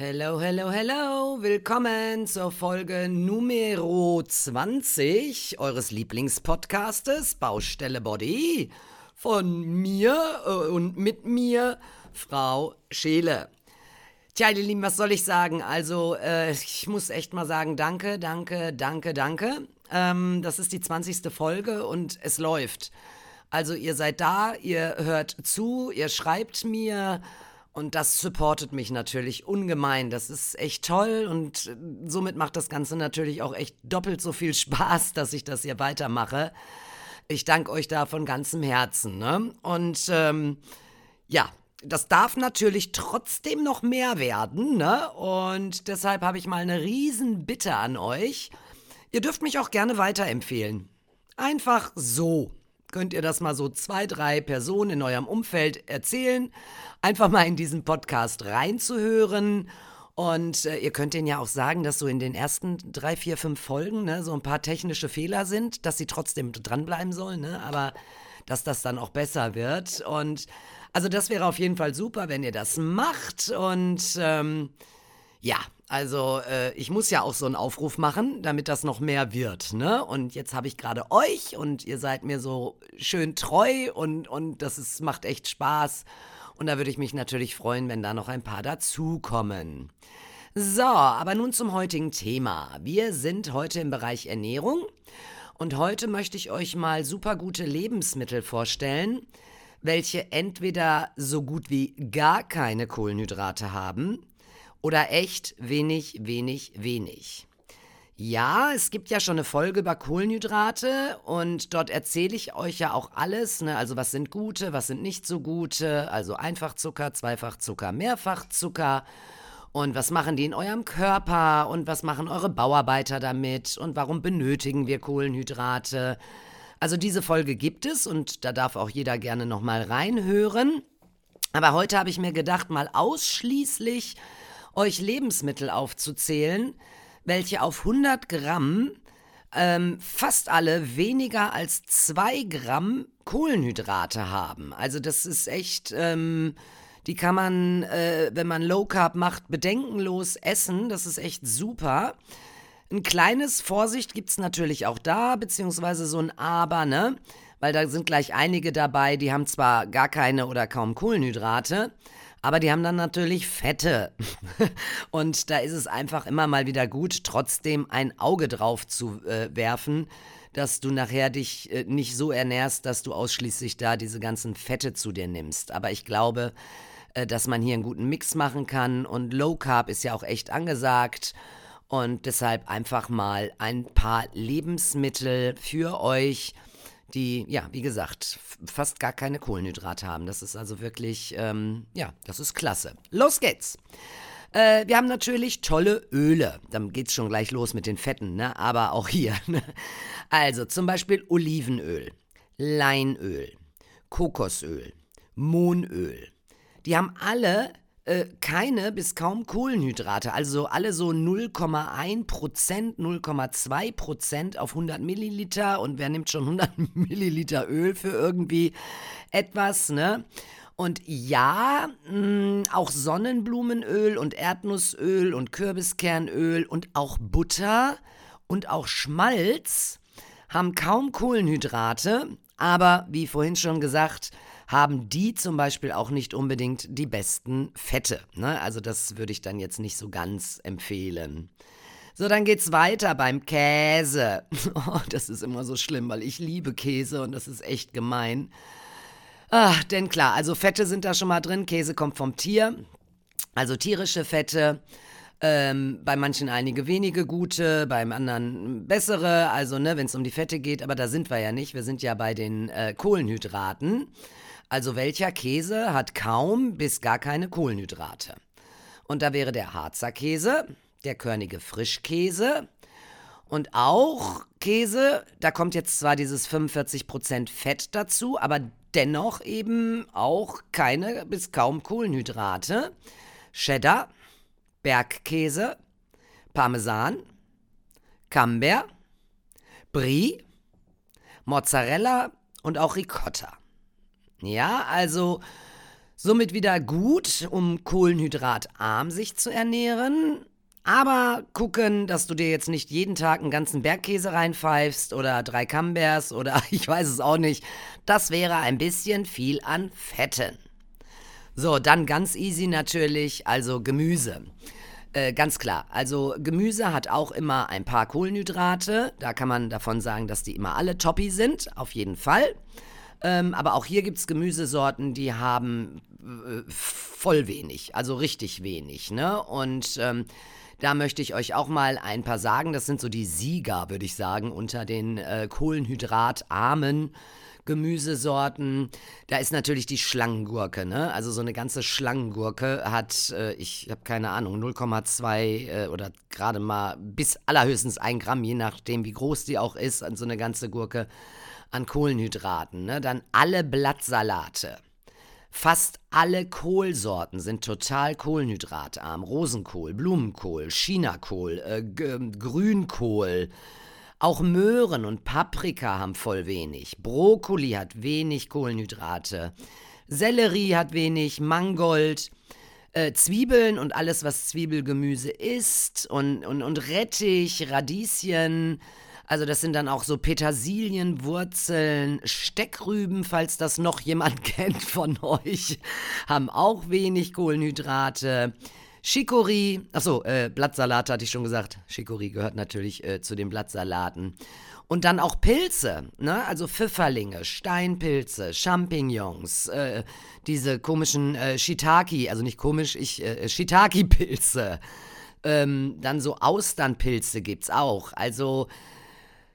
Hello, hello, hello. Willkommen zur Folge Numero 20 eures Lieblingspodcastes Baustelle Body von mir äh, und mit mir, Frau Scheele. Tja, ihr Lieben, was soll ich sagen? Also, äh, ich muss echt mal sagen, danke, danke, danke, danke. Ähm, das ist die 20. Folge und es läuft. Also, ihr seid da, ihr hört zu, ihr schreibt mir und das supportet mich natürlich ungemein. Das ist echt toll und somit macht das Ganze natürlich auch echt doppelt so viel Spaß, dass ich das hier weitermache. Ich danke euch da von ganzem Herzen. Ne? Und ähm, ja, das darf natürlich trotzdem noch mehr werden. Ne? Und deshalb habe ich mal eine riesen Bitte an euch. Ihr dürft mich auch gerne weiterempfehlen. Einfach so könnt ihr das mal so zwei, drei Personen in eurem Umfeld erzählen. Einfach mal in diesen Podcast reinzuhören. Und äh, ihr könnt denen ja auch sagen, dass so in den ersten drei, vier, fünf Folgen ne, so ein paar technische Fehler sind, dass sie trotzdem dranbleiben sollen, ne? aber dass das dann auch besser wird. Und also das wäre auf jeden Fall super, wenn ihr das macht. Und ähm, ja, also äh, ich muss ja auch so einen Aufruf machen, damit das noch mehr wird. Ne? Und jetzt habe ich gerade euch und ihr seid mir so schön treu und, und das ist, macht echt Spaß. Und da würde ich mich natürlich freuen, wenn da noch ein paar dazukommen. So, aber nun zum heutigen Thema. Wir sind heute im Bereich Ernährung und heute möchte ich euch mal super gute Lebensmittel vorstellen, welche entweder so gut wie gar keine Kohlenhydrate haben oder echt wenig, wenig, wenig. Ja, es gibt ja schon eine Folge über Kohlenhydrate und dort erzähle ich euch ja auch alles, ne? also was sind gute, was sind nicht so gute, also Einfachzucker, Zweifachzucker, Mehrfachzucker und was machen die in eurem Körper und was machen eure Bauarbeiter damit und warum benötigen wir Kohlenhydrate. Also diese Folge gibt es und da darf auch jeder gerne nochmal reinhören. Aber heute habe ich mir gedacht, mal ausschließlich euch Lebensmittel aufzuzählen, welche auf 100 Gramm ähm, fast alle weniger als 2 Gramm Kohlenhydrate haben. Also das ist echt, ähm, die kann man, äh, wenn man Low Carb macht, bedenkenlos essen. Das ist echt super. Ein kleines Vorsicht gibt es natürlich auch da, beziehungsweise so ein Aber, ne? Weil da sind gleich einige dabei, die haben zwar gar keine oder kaum Kohlenhydrate, aber die haben dann natürlich Fette. Und da ist es einfach immer mal wieder gut, trotzdem ein Auge drauf zu äh, werfen, dass du nachher dich äh, nicht so ernährst, dass du ausschließlich da diese ganzen Fette zu dir nimmst. Aber ich glaube, äh, dass man hier einen guten Mix machen kann und Low Carb ist ja auch echt angesagt. Und deshalb einfach mal ein paar Lebensmittel für euch, die, ja, wie gesagt, fast gar keine Kohlenhydrate haben. Das ist also wirklich, ähm, ja, das ist klasse. Los geht's! Äh, wir haben natürlich tolle Öle. Dann geht's schon gleich los mit den Fetten, ne? Aber auch hier. Ne? Also zum Beispiel Olivenöl, Leinöl, Kokosöl, Mohnöl. Die haben alle äh, keine bis kaum Kohlenhydrate, also alle so 0,1 Prozent, 0,2 Prozent auf 100 Milliliter. Und wer nimmt schon 100 Milliliter Öl für irgendwie etwas, ne? Und ja, mh, mm, auch Sonnenblumenöl und Erdnussöl und Kürbiskernöl und auch Butter und auch Schmalz haben kaum Kohlenhydrate, aber wie vorhin schon gesagt, haben die zum Beispiel auch nicht unbedingt die besten Fette. Ne? Also das würde ich dann jetzt nicht so ganz empfehlen. So, dann geht's weiter beim Käse. Oh, das ist immer so schlimm, weil ich liebe Käse und das ist echt gemein. Ach, denn klar, also Fette sind da schon mal drin. Käse kommt vom Tier, also tierische Fette. Ähm, bei manchen einige wenige gute, beim anderen bessere, also ne, wenn es um die Fette geht, aber da sind wir ja nicht. Wir sind ja bei den äh, Kohlenhydraten. Also welcher Käse hat kaum bis gar keine Kohlenhydrate? Und da wäre der Harzer Käse, der körnige Frischkäse und auch Käse, da kommt jetzt zwar dieses 45% Fett dazu, aber dennoch eben auch keine bis kaum Kohlenhydrate. Cheddar, Bergkäse, Parmesan, Camembert, Brie, Mozzarella und auch Ricotta. Ja, also somit wieder gut, um kohlenhydratarm sich zu ernähren. Aber gucken, dass du dir jetzt nicht jeden Tag einen ganzen Bergkäse reinpfeifst oder drei Camemberts oder ich weiß es auch nicht. Das wäre ein bisschen viel an Fetten. So, dann ganz easy natürlich, also Gemüse. Äh, ganz klar. Also Gemüse hat auch immer ein paar Kohlenhydrate. Da kann man davon sagen, dass die immer alle toppi sind, auf jeden Fall. Ähm, aber auch hier gibt es Gemüsesorten, die haben äh, voll wenig, also richtig wenig. Ne? Und ähm, da möchte ich euch auch mal ein paar sagen. Das sind so die Sieger, würde ich sagen, unter den äh, kohlenhydratarmen Gemüsesorten. Da ist natürlich die Schlangengurke, ne? Also so eine ganze Schlangengurke hat, äh, ich habe keine Ahnung, 0,2 äh, oder gerade mal bis allerhöchstens ein Gramm, je nachdem wie groß die auch ist, an so eine ganze Gurke an Kohlenhydraten. Ne? Dann alle Blattsalate. Fast alle Kohlsorten sind total kohlenhydratarm. Rosenkohl, Blumenkohl, Chinakohl, äh, Grünkohl, auch Möhren und Paprika haben voll wenig. Brokkoli hat wenig Kohlenhydrate. Sellerie hat wenig, Mangold, äh, Zwiebeln und alles, was Zwiebelgemüse ist und, und, und Rettich, Radieschen. Also das sind dann auch so Petersilien, Wurzeln, Steckrüben, falls das noch jemand kennt von euch, haben auch wenig Kohlenhydrate. Chicorée, achso, äh, Blattsalat hatte ich schon gesagt. Chicorée gehört natürlich äh, zu den Blattsalaten. Und dann auch Pilze, ne? also Pfifferlinge, Steinpilze, Champignons, äh, diese komischen äh, Shiitake, also nicht komisch, ich, äh, Shiitake-Pilze. Ähm, dann so Austernpilze gibt's auch. Also,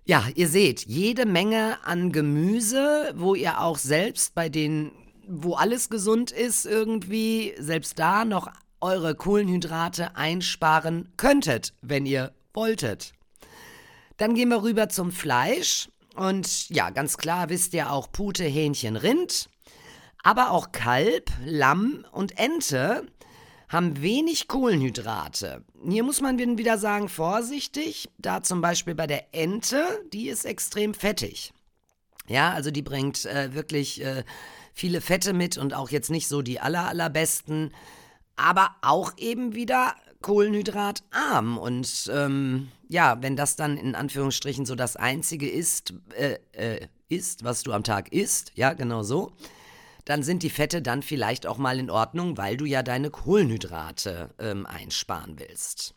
ja, ihr seht, jede Menge an Gemüse, wo ihr auch selbst bei den, wo alles gesund ist, irgendwie, selbst da noch eure Kohlenhydrate einsparen könntet, wenn ihr wolltet. Dann gehen wir rüber zum Fleisch. Und ja, ganz klar wisst ihr auch Pute, Hähnchen, Rind. Aber auch Kalb, Lamm und Ente haben wenig Kohlenhydrate. Hier muss man wieder sagen, vorsichtig, da zum Beispiel bei der Ente, die ist extrem fettig. Ja, also die bringt äh, wirklich äh, viele Fette mit und auch jetzt nicht so die aller, allerbesten aber auch eben wieder kohlenhydratarm. Und ähm, ja, wenn das dann in Anführungsstrichen so das Einzige ist, äh, äh, ist, was du am Tag isst, ja, genau so, dann sind die Fette dann vielleicht auch mal in Ordnung, weil du ja deine Kohlenhydrate ähm, einsparen willst.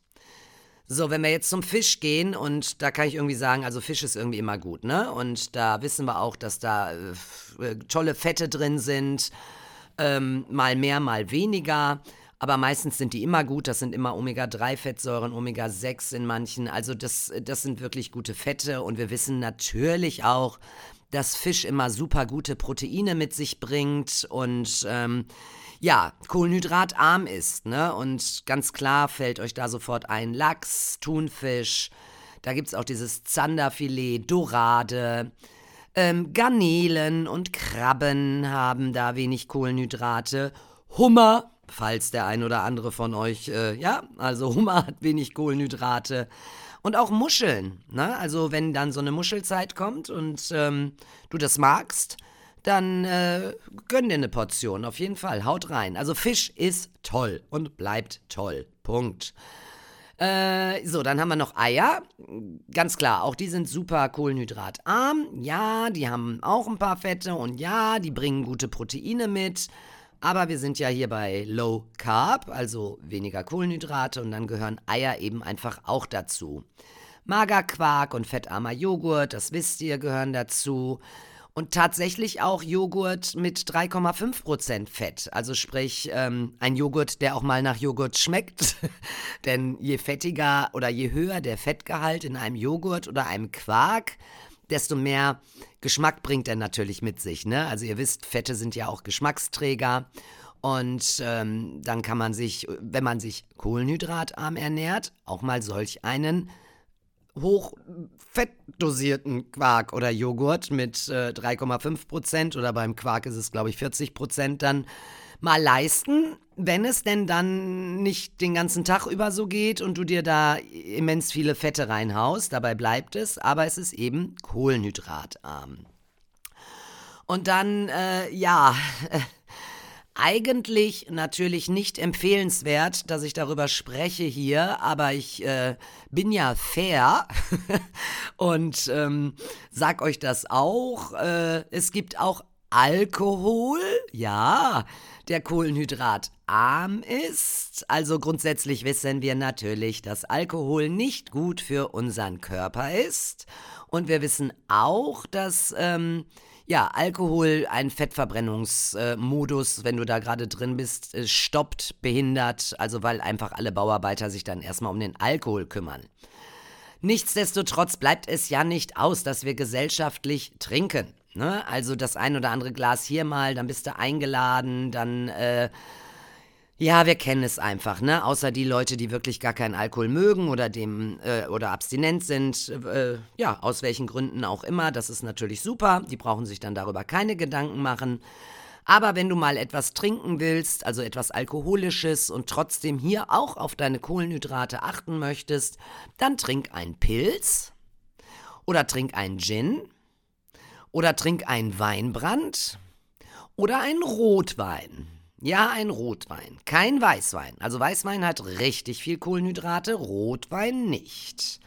So, wenn wir jetzt zum Fisch gehen und da kann ich irgendwie sagen, also Fisch ist irgendwie immer gut, ne? Und da wissen wir auch, dass da äh, tolle Fette drin sind, ähm, mal mehr, mal weniger aber meistens sind die immer gut. Das sind immer Omega-3-Fettsäuren, Omega-6 in manchen. Also das, das sind wirklich gute Fette und wir wissen natürlich auch, dass Fisch immer super gute Proteine mit sich bringt und ähm, ja, kohlenhydratarm ist. Ne? Und ganz klar fällt euch da sofort ein Lachs, Thunfisch. Da gibt es auch dieses Zanderfilet, Dorade. Ähm, Garnelen und Krabben haben da wenig Kohlenhydrate. Hummer falls der ein oder andere von euch, äh, ja, also Hummer hat wenig Kohlenhydrate. Und auch Muscheln, ne? Also wenn dann so eine Muschelzeit kommt und ähm, du das magst, dann äh, gönn dir eine Portion, auf jeden Fall, haut rein. Also Fisch ist toll und bleibt toll, Punkt. Äh, so, dann haben wir noch Eier. Ganz klar, auch die sind super kohlenhydratarm. Ja, die haben auch ein paar Fette und ja, die bringen gute Proteine mit. Aber wir sind ja hier bei Low Carb, also weniger Kohlenhydrate und dann gehören Eier eben einfach auch dazu. Magerquark und fettarmer Joghurt, das wisst ihr, gehören dazu. Und tatsächlich auch Joghurt mit 3,5% Fett. Also sprich, ähm, ein Joghurt, der auch mal nach Joghurt schmeckt. Denn je fettiger oder je höher der Fettgehalt in einem Joghurt oder einem Quark, desto mehr Geschmack bringt er natürlich mit sich. Ne? Also ihr wisst, Fette sind ja auch Geschmacksträger. Und ähm, dann kann man sich, wenn man sich kohlenhydratarm ernährt, auch mal solch einen hochfettdosierten Quark oder Joghurt mit äh, 3,5% oder beim Quark ist es, glaube ich, 40% dann mal leisten, wenn es denn dann nicht den ganzen Tag über so geht und du dir da immens viele Fette reinhaust, dabei bleibt es, aber es ist eben kohlenhydratarm. Und dann, äh, ja, eigentlich natürlich nicht empfehlenswert, dass ich darüber spreche hier, aber ich äh, bin ja fair und ähm, sag euch das auch. Äh, es gibt auch Alkohol, ja, der kohlenhydratarm ist. Also grundsätzlich wissen wir natürlich, dass Alkohol nicht gut für unseren Körper ist. Und wir wissen auch, dass ähm, ja, Alkohol einen Fettverbrennungsmodus, wenn du da gerade drin bist, äh, stoppt, behindert, also weil einfach alle Bauarbeiter sich dann erstmal um den Alkohol kümmern. Nichtsdestotrotz bleibt es ja nicht aus, dass wir gesellschaftlich trinken. Ne? Also das ein oder andere Glas hier mal, dann bist du eingeladen, dann äh, ja, wir kennen es einfach, ne? Außer die Leute, die wirklich gar keinen Alkohol mögen oder dem äh, oder abstinent sind, äh, ja, aus welchen Gründen auch immer, das ist natürlich super. Die brauchen sich dann darüber keine Gedanken machen. Aber wenn du mal etwas trinken willst, also etwas Alkoholisches und trotzdem hier auch auf deine Kohlenhydrate achten möchtest, dann trink einen Pilz oder trink einen Gin oder trink einen Weinbrand oder einen Rotwein. Ja, ein Rotwein, kein Weißwein. Also Weißwein hat richtig viel Kohlenhydrate, Rotwein nicht.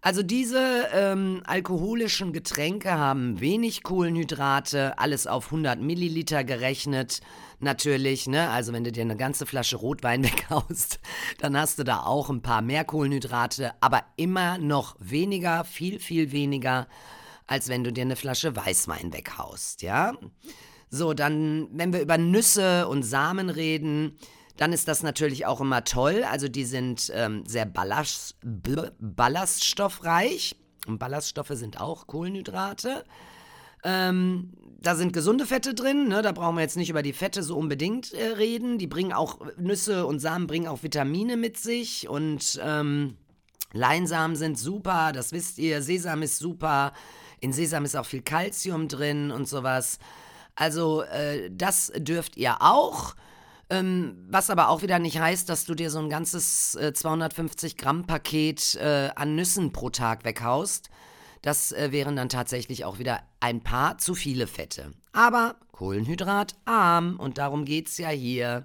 Also diese ähm, alkoholischen Getränke haben wenig Kohlenhydrate, alles auf 100 Milliliter gerechnet. Natürlich, ne? Also wenn du dir eine ganze Flasche Rotwein weghaust, dann hast du da auch ein paar mehr Kohlenhydrate, aber immer noch weniger, viel, viel weniger, als wenn du dir eine Flasche Weißwein weghaust, ja? So, dann, wenn wir über Nüsse und Samen reden, dann ist das natürlich auch immer toll. Also die sind ähm, sehr ballast, ballaststoffreich. Und Ballaststoffe sind auch Kohlenhydrate. Ähm, da sind gesunde Fette drin, ne? da brauchen wir jetzt nicht über die Fette so unbedingt äh, reden. Die bringen auch, Nüsse und Samen bringen auch Vitamine mit sich und ähm, Leinsamen sind super, das wisst ihr. Sesam ist super. In Sesam ist auch viel Kalzium drin und sowas. Also äh, das dürft ihr auch. Ähm, was aber auch wieder nicht heißt, dass du dir so ein ganzes äh, 250 Gramm Paket äh, an Nüssen pro Tag weghaust. Das äh, wären dann tatsächlich auch wieder ein paar zu viele Fette. Aber Kohlenhydratarm und darum geht es ja hier.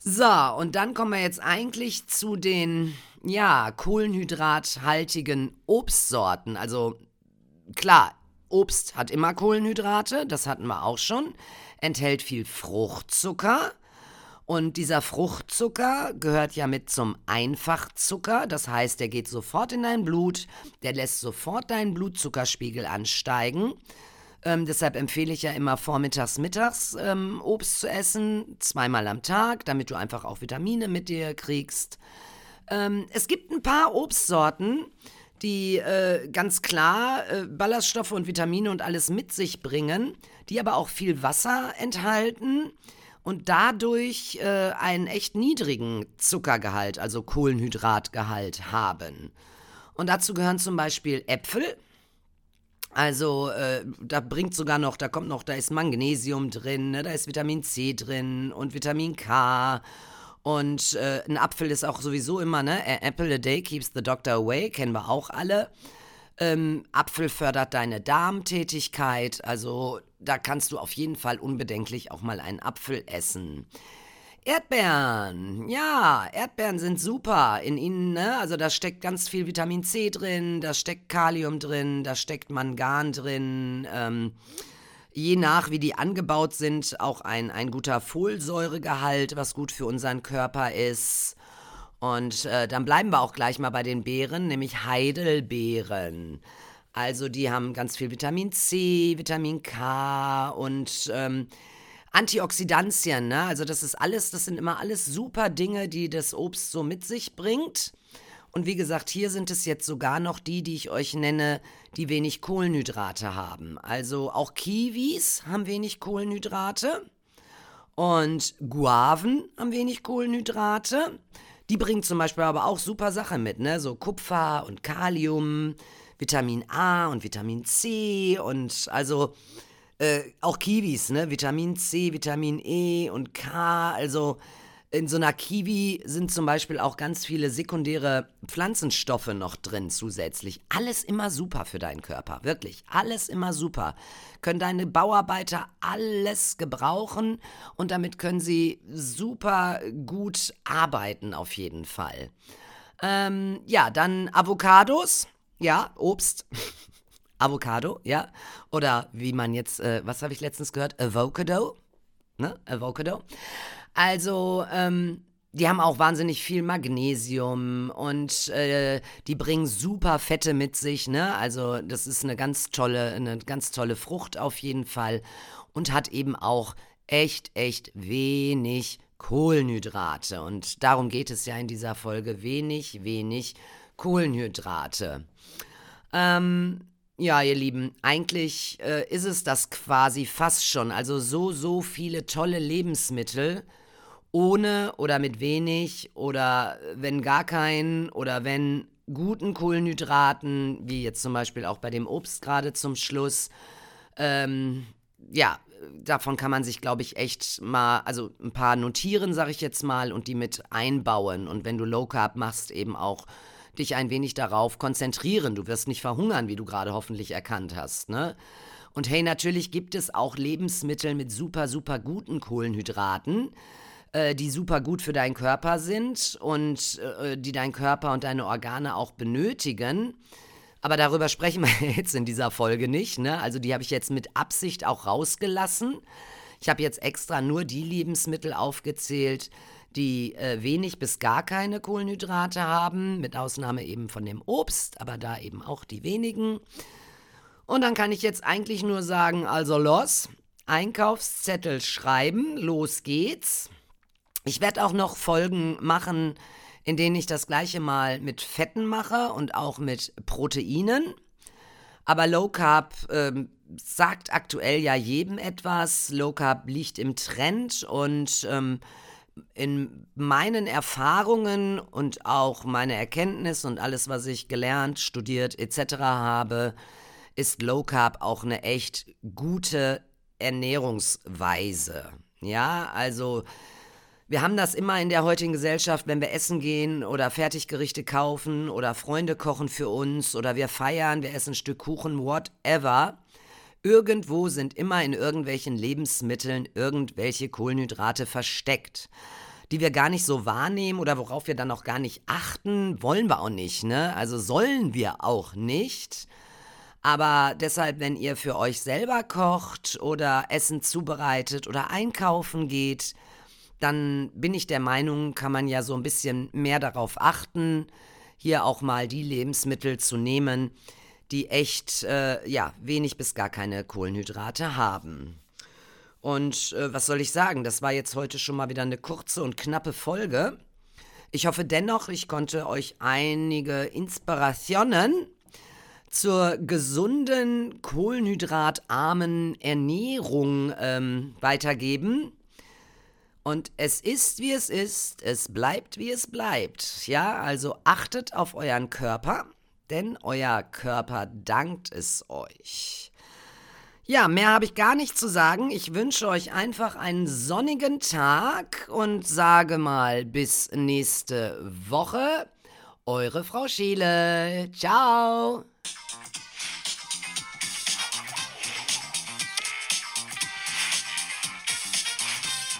So, und dann kommen wir jetzt eigentlich zu den, ja, kohlenhydrathaltigen Obstsorten. Also klar, Obst hat immer Kohlenhydrate, das hatten wir auch schon, enthält viel Fruchtzucker. Und dieser Fruchtzucker gehört ja mit zum Einfachzucker, das heißt, der geht sofort in dein Blut, der lässt sofort deinen Blutzuckerspiegel ansteigen. Ähm, deshalb empfehle ich ja immer vormittags, mittags ähm, Obst zu essen, zweimal am Tag, damit du einfach auch Vitamine mit dir kriegst. Ähm, es gibt ein paar Obstsorten, die äh, ganz klar äh, Ballaststoffe und Vitamine und alles mit sich bringen, die aber auch viel Wasser enthalten und dadurch äh, einen echt niedrigen Zuckergehalt, also Kohlenhydratgehalt haben. Und dazu gehören zum Beispiel Äpfel. Also äh, da bringt sogar noch, da kommt noch, da ist Magnesium drin, ne, da ist Vitamin C drin und Vitamin K und äh, ein Apfel ist auch sowieso immer, ne? Apple a day keeps the doctor away, kennen wir auch alle. Ähm, Apfel fördert deine Darmtätigkeit, also da kannst du auf jeden Fall unbedenklich auch mal einen Apfel essen. Erdbeeren, ja, Erdbeeren sind super in ihnen, ne? Also da steckt ganz viel Vitamin C drin, da steckt Kalium drin, da steckt Mangan drin. Ähm, je nach, wie die angebaut sind, auch ein, ein guter Folsäuregehalt, was gut für unseren Körper ist. Und äh, dann bleiben wir auch gleich mal bei den Beeren, nämlich Heidelbeeren. Also die haben ganz viel Vitamin C, Vitamin K und ähm, Antioxidantien. Ne? Also das ist alles, das sind immer alles super Dinge, die das Obst so mit sich bringt. Und wie gesagt, hier sind es jetzt sogar noch die, die ich euch nenne, die wenig Kohlenhydrate haben. Also auch Kiwis haben wenig Kohlenhydrate und Guaven haben wenig Kohlenhydrate. Die bringen zum Beispiel aber auch super Sachen mit, ne? So Kupfer und Kalium, Vitamin A und Vitamin C und also äh, auch Kiwis, ne? Vitamin C, Vitamin E und K, also in so einer Kiwi sind zum Beispiel auch ganz viele sekundäre Pflanzenstoffe noch drin zusätzlich. Alles immer super für deinen Körper, wirklich. Alles immer super. Können deine Bauarbeiter alles gebrauchen und damit können sie super gut arbeiten auf jeden Fall. Ähm, ja, dann Avocados, ja, Obst. Avocado, ja. Oder wie man jetzt, äh, was habe ich letztens gehört? Avocado. Ne? Avocado. Also, ähm, die haben auch wahnsinnig viel Magnesium und äh, die bringen super Fette mit sich, ne? Also das ist eine ganz tolle, eine ganz tolle Frucht auf jeden Fall und hat eben auch echt, echt wenig Kohlenhydrate. Und darum geht es ja in dieser Folge. Wenig, wenig Kohlenhydrate. Ähm, ja, ihr Lieben, eigentlich äh, ist es das quasi fast schon. Also so, so viele tolle Lebensmittel ohne oder mit wenig oder wenn gar keinen oder wenn guten Kohlenhydraten, wie jetzt zum Beispiel auch bei dem Obst gerade zum Schluss. Ähm, ja, davon kann man sich, glaube ich, echt mal, also ein paar notieren, sage ich jetzt mal, und die mit einbauen. Und wenn du Low Carb machst, eben auch dich ein wenig darauf konzentrieren. Du wirst nicht verhungern, wie du gerade hoffentlich erkannt hast, ne? Und hey, natürlich gibt es auch Lebensmittel mit super, super guten Kohlenhydraten äh, die super gut für deinen Körper sind und äh, die dein Körper und deine Organe auch benötigen. Aber darüber sprechen wir jetzt in dieser Folge nicht. Ne? Also die habe ich jetzt mit Absicht auch rausgelassen. Ich habe jetzt extra nur die Lebensmittel aufgezählt, die äh, wenig bis gar keine Kohlenhydrate haben, mit Ausnahme eben von dem Obst, aber da eben auch die wenigen. Und dann kann ich jetzt eigentlich nur sagen, also los, Einkaufszettel schreiben, los geht's. Ich werde auch noch Folgen machen, in denen ich das gleiche mal mit Fetten mache und auch mit Proteinen. Aber Low Carb ähm, sagt aktuell ja jedem etwas. Low Carb liegt im Trend und ähm, in meinen Erfahrungen und auch meine Erkenntnis und alles, was ich gelernt, studiert etc. habe, ist Low Carb auch eine echt gute Ernährungsweise. Ja, also wir haben das immer in der heutigen Gesellschaft, wenn wir essen gehen oder Fertiggerichte kaufen oder Freunde kochen für uns oder wir feiern, wir essen ein Stück Kuchen, whatever. Irgendwo sind immer in irgendwelchen Lebensmitteln irgendwelche Kohlenhydrate versteckt, die wir gar nicht so wahrnehmen oder worauf wir dann auch gar nicht achten, wollen wir auch nicht, ne? Also sollen wir auch nicht. Aber deshalb, wenn ihr für euch selber kocht oder Essen zubereitet oder einkaufen geht, dann bin ich der Meinung, kann man ja so ein bisschen mehr darauf achten, hier auch mal die Lebensmittel zu nehmen, die echt, äh, ja, wenig bis gar keine Kohlenhydrate haben. Und äh, was soll ich sagen, das war jetzt heute schon mal wieder eine kurze und knappe Folge. Ich hoffe dennoch, ich konnte euch einige Inspirationen zur gesunden, kohlenhydratarmen Ernährung ähm, weitergeben. Und es ist, wie es ist, es bleibt, wie es bleibt. Ja, also achtet auf euren Körper, denn euer Körper dankt es euch. Ja, mehr habe ich gar nicht zu sagen. Ich wünsche euch einfach einen sonnigen Tag und sage mal bis nächste Woche. Eure Frau Schiele. Ciao.